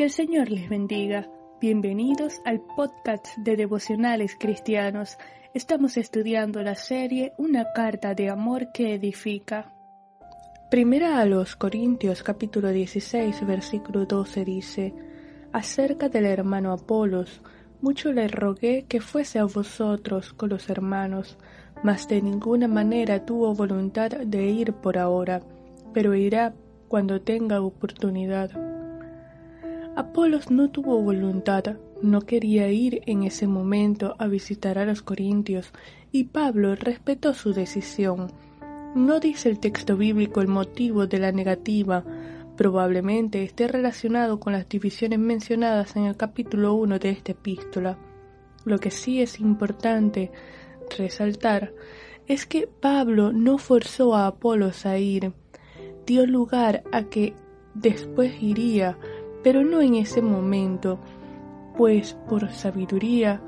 Que el Señor les bendiga. Bienvenidos al podcast de devocionales cristianos. Estamos estudiando la serie Una carta de amor que edifica. Primera a los Corintios capítulo 16 versículo 12 dice, Acerca del hermano Apolos, mucho le rogué que fuese a vosotros con los hermanos, mas de ninguna manera tuvo voluntad de ir por ahora, pero irá cuando tenga oportunidad. Apolos no tuvo voluntad, no quería ir en ese momento a visitar a los corintios, y Pablo respetó su decisión. No dice el texto bíblico el motivo de la negativa, probablemente esté relacionado con las divisiones mencionadas en el capítulo 1 de esta epístola. Lo que sí es importante resaltar es que Pablo no forzó a Apolos a ir, dio lugar a que después iría, pero no en ese momento, pues por sabiduría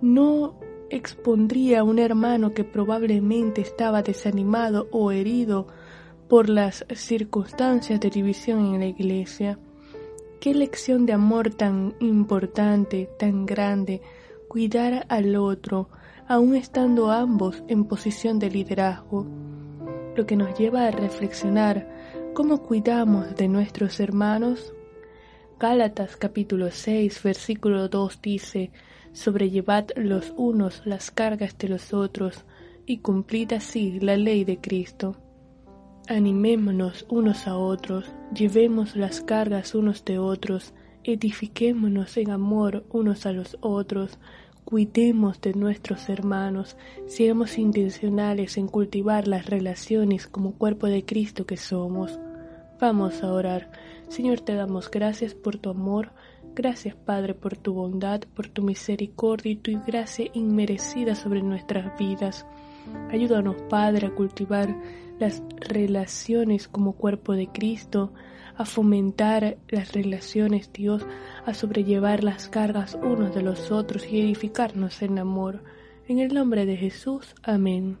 no expondría a un hermano que probablemente estaba desanimado o herido por las circunstancias de división en la iglesia. Qué lección de amor tan importante, tan grande, cuidar al otro, aun estando ambos en posición de liderazgo, lo que nos lleva a reflexionar cómo cuidamos de nuestros hermanos. Gálatas capítulo 6 versículo 2 dice, sobrellevad los unos las cargas de los otros y cumplid así la ley de Cristo. Animémonos unos a otros, llevemos las cargas unos de otros, edifiquémonos en amor unos a los otros, cuidemos de nuestros hermanos, seamos intencionales en cultivar las relaciones como cuerpo de Cristo que somos. Vamos a orar. Señor, te damos gracias por tu amor, gracias Padre por tu bondad, por tu misericordia y tu gracia inmerecida sobre nuestras vidas. Ayúdanos, Padre, a cultivar las relaciones como cuerpo de Cristo, a fomentar las relaciones, Dios, a sobrellevar las cargas unos de los otros y edificarnos en amor. En el nombre de Jesús. Amén.